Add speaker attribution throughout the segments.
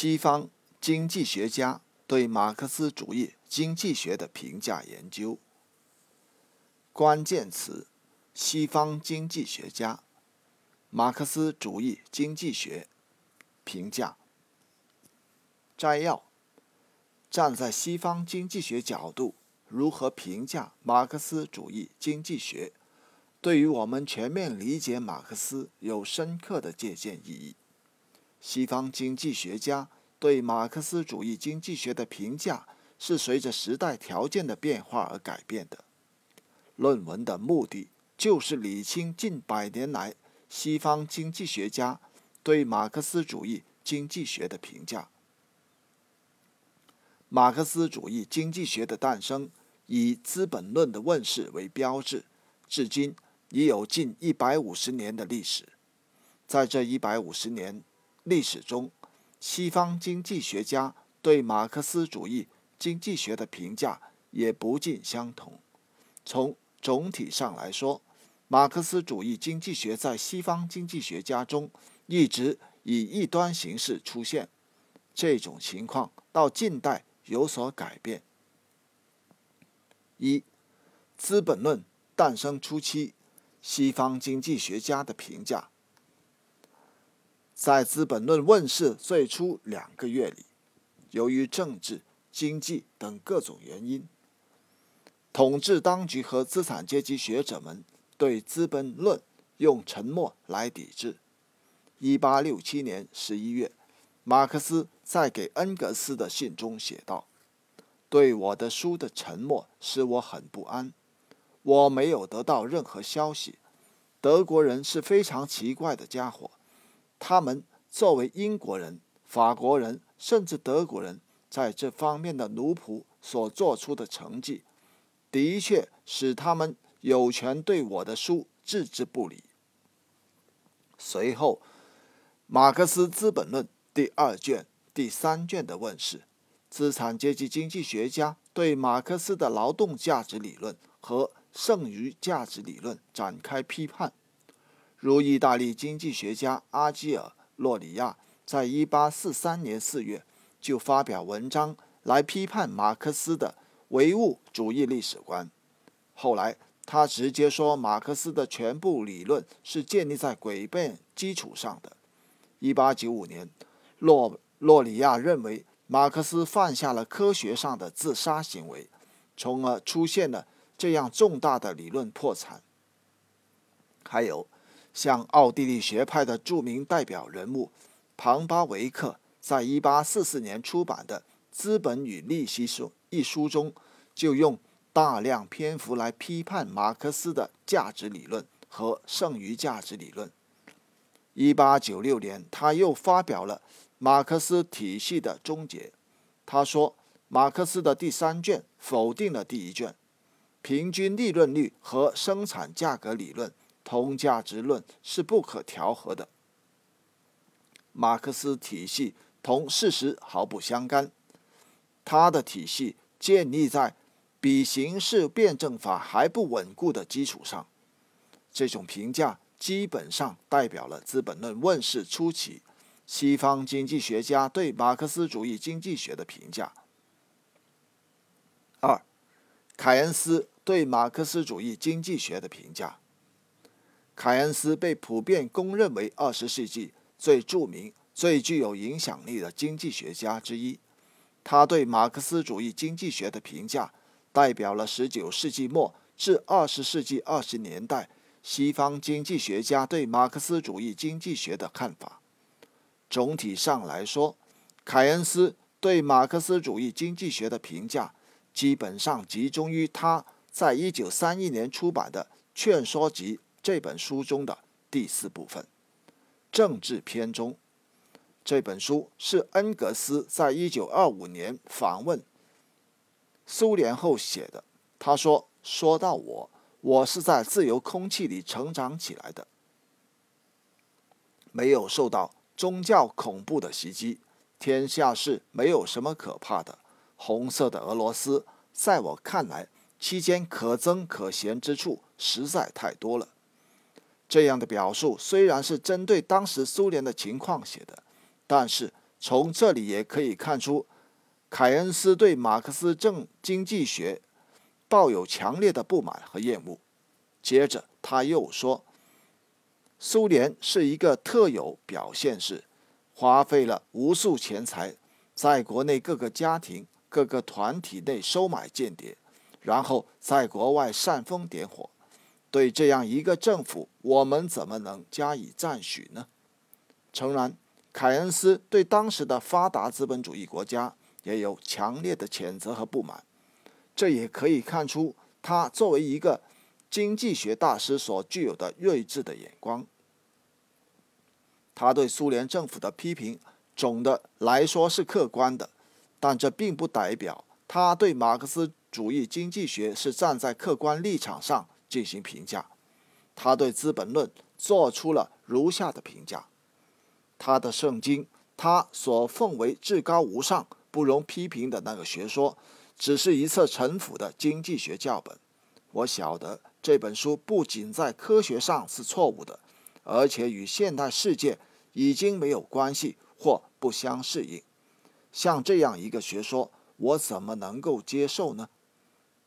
Speaker 1: 西方经济学家对马克思主义经济学的评价研究。关键词：西方经济学家、马克思主义经济学评价。摘要：站在西方经济学角度，如何评价马克思主义经济学，对于我们全面理解马克思有深刻的借鉴意义。西方经济学家对马克思主义经济学的评价是随着时代条件的变化而改变的。论文的目的就是理清近百年来西方经济学家对马克思主义经济学的评价。马克思主义经济学的诞生以《资本论》的问世为标志，至今已有近一百五十年的历史。在这一百五十年历史中，西方经济学家对马克思主义经济学的评价也不尽相同。从总体上来说，马克思主义经济学在西方经济学家中一直以异端形式出现。这种情况到近代。有所改变。一，《资本论》诞生初期，西方经济学家的评价。在《资本论》问世最初两个月里，由于政治、经济等各种原因，统治当局和资产阶级学者们对《资本论》用沉默来抵制。一八六七年十一月。马克思在给恩格斯的信中写道：“对我的书的沉默使我很不安。我没有得到任何消息。德国人是非常奇怪的家伙。他们作为英国人、法国人，甚至德国人，在这方面的奴仆所做出的成绩，的确使他们有权对我的书置之不理。”随后，马克思《资本论》。第二卷、第三卷的问世，资产阶级经济学家对马克思的劳动价值理论和剩余价值理论展开批判。如意大利经济学家阿基尔·洛里亚在一八四三年四月就发表文章来批判马克思的唯物主义历史观。后来，他直接说马克思的全部理论是建立在诡辩基础上的。一八九五年。洛洛里亚认为，马克思犯下了科学上的自杀行为，从而出现了这样重大的理论破产。还有，像奥地利学派的著名代表人物庞巴维克，在一八四四年出版的《资本与利息书》一书中，就用大量篇幅来批判马克思的价值理论和剩余价值理论。一八九六年，他又发表了。马克思体系的终结，他说，马克思的第三卷否定了第一卷，平均利润率和生产价格理论同价值论是不可调和的。马克思体系同事实毫不相干，他的体系建立在比形式辩证法还不稳固的基础上。这种评价基本上代表了《资本论》问世初期。西方经济学家对马克思主义经济学的评价。二，凯恩斯对马克思主义经济学的评价。凯恩斯被普遍公认为二十世纪最著名、最具有影响力的经济学家之一。他对马克思主义经济学的评价，代表了十九世纪末至二十世纪二十年代西方经济学家对马克思主义经济学的看法。总体上来说，凯恩斯对马克思主义经济学的评价基本上集中于他在一九三一年出版的《劝说集》这本书中的第四部分——政治篇中。这本书是恩格斯在一九二五年访问苏联后写的。他说：“说到我，我是在自由空气里成长起来的，没有受到。”宗教恐怖的袭击，天下事没有什么可怕的。红色的俄罗斯，在我看来，期间可增可嫌之处实在太多了。这样的表述虽然是针对当时苏联的情况写的，但是从这里也可以看出，凯恩斯对马克思正经济学抱有强烈的不满和厌恶。接着他又说，苏联是一个特有表现式，花费了无数钱财，在国内各个家庭、各个团体内收买间谍，然后在国外煽风点火。对这样一个政府，我们怎么能加以赞许呢？诚然，凯恩斯对当时的发达资本主义国家也有强烈的谴责和不满，这也可以看出他作为一个经济学大师所具有的睿智的眼光。他对苏联政府的批评总的来说是客观的，但这并不代表他对马克思主义经济学是站在客观立场上。进行评价，他对《资本论》做出了如下的评价：他的圣经，他所奉为至高无上、不容批评的那个学说，只是一册陈腐的经济学教本。我晓得这本书不仅在科学上是错误的，而且与现代世界已经没有关系或不相适应。像这样一个学说，我怎么能够接受呢？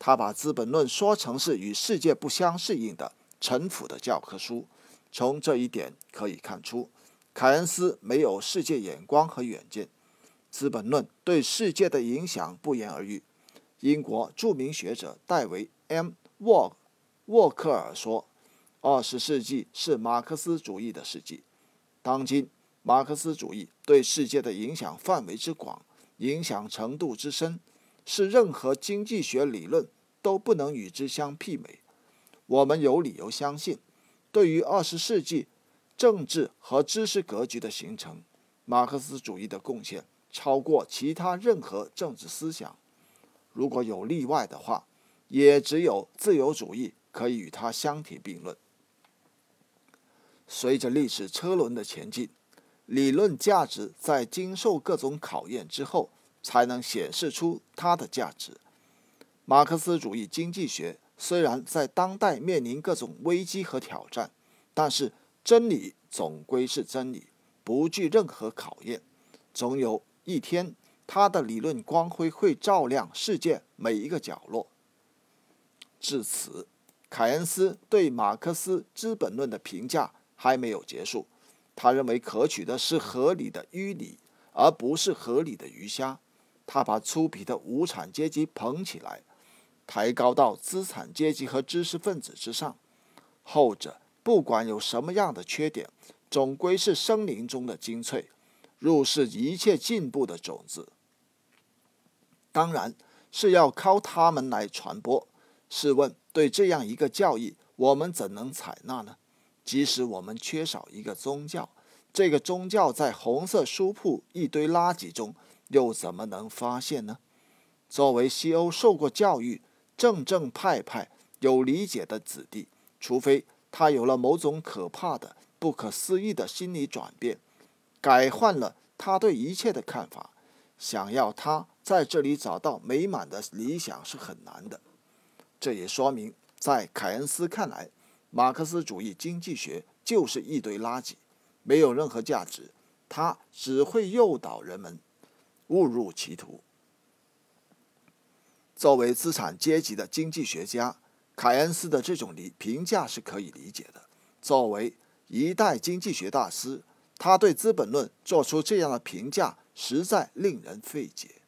Speaker 1: 他把《资本论》说成是与世界不相适应的陈腐的教科书。从这一点可以看出，凯恩斯没有世界眼光和远见。《资本论》对世界的影响不言而喻。英国著名学者戴维 ·M· 沃沃克尔说：“二十世纪是马克思主义的世纪。当今，马克思主义对世界的影响范围之广，影响程度之深。”是任何经济学理论都不能与之相媲美。我们有理由相信，对于二十世纪政治和知识格局的形成，马克思主义的贡献超过其他任何政治思想。如果有例外的话，也只有自由主义可以与它相提并论。随着历史车轮的前进，理论价值在经受各种考验之后。才能显示出它的价值。马克思主义经济学虽然在当代面临各种危机和挑战，但是真理总归是真理，不惧任何考验。总有一天，他的理论光辉会照亮世界每一个角落。至此，凯恩斯对马克思《资本论》的评价还没有结束。他认为可取的是合理的淤泥，而不是合理的鱼虾。他把粗鄙的无产阶级捧起来，抬高到资产阶级和知识分子之上。后者不管有什么样的缺点，总归是森林中的精粹，入世一切进步的种子。当然是要靠他们来传播。试问，对这样一个教义，我们怎能采纳呢？即使我们缺少一个宗教，这个宗教在红色书铺一堆垃圾中。又怎么能发现呢？作为西欧受过教育、正正派派、有理解的子弟，除非他有了某种可怕的、不可思议的心理转变，改换了他对一切的看法，想要他在这里找到美满的理想是很难的。这也说明，在凯恩斯看来，马克思主义经济学就是一堆垃圾，没有任何价值，它只会诱导人们。误入歧途。作为资产阶级的经济学家，凯恩斯的这种理评价是可以理解的。作为一代经济学大师，他对《资本论》做出这样的评价，实在令人费解。